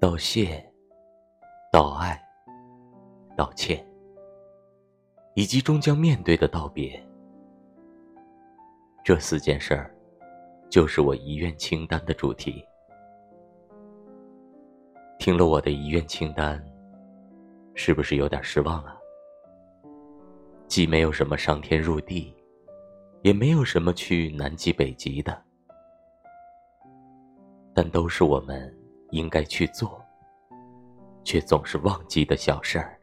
道谢、道爱、道歉，以及终将面对的道别，这四件事儿，就是我遗愿清单的主题。听了我的遗愿清单，是不是有点失望啊？既没有什么上天入地，也没有什么去南极北极的，但都是我们应该去做，却总是忘记的小事儿。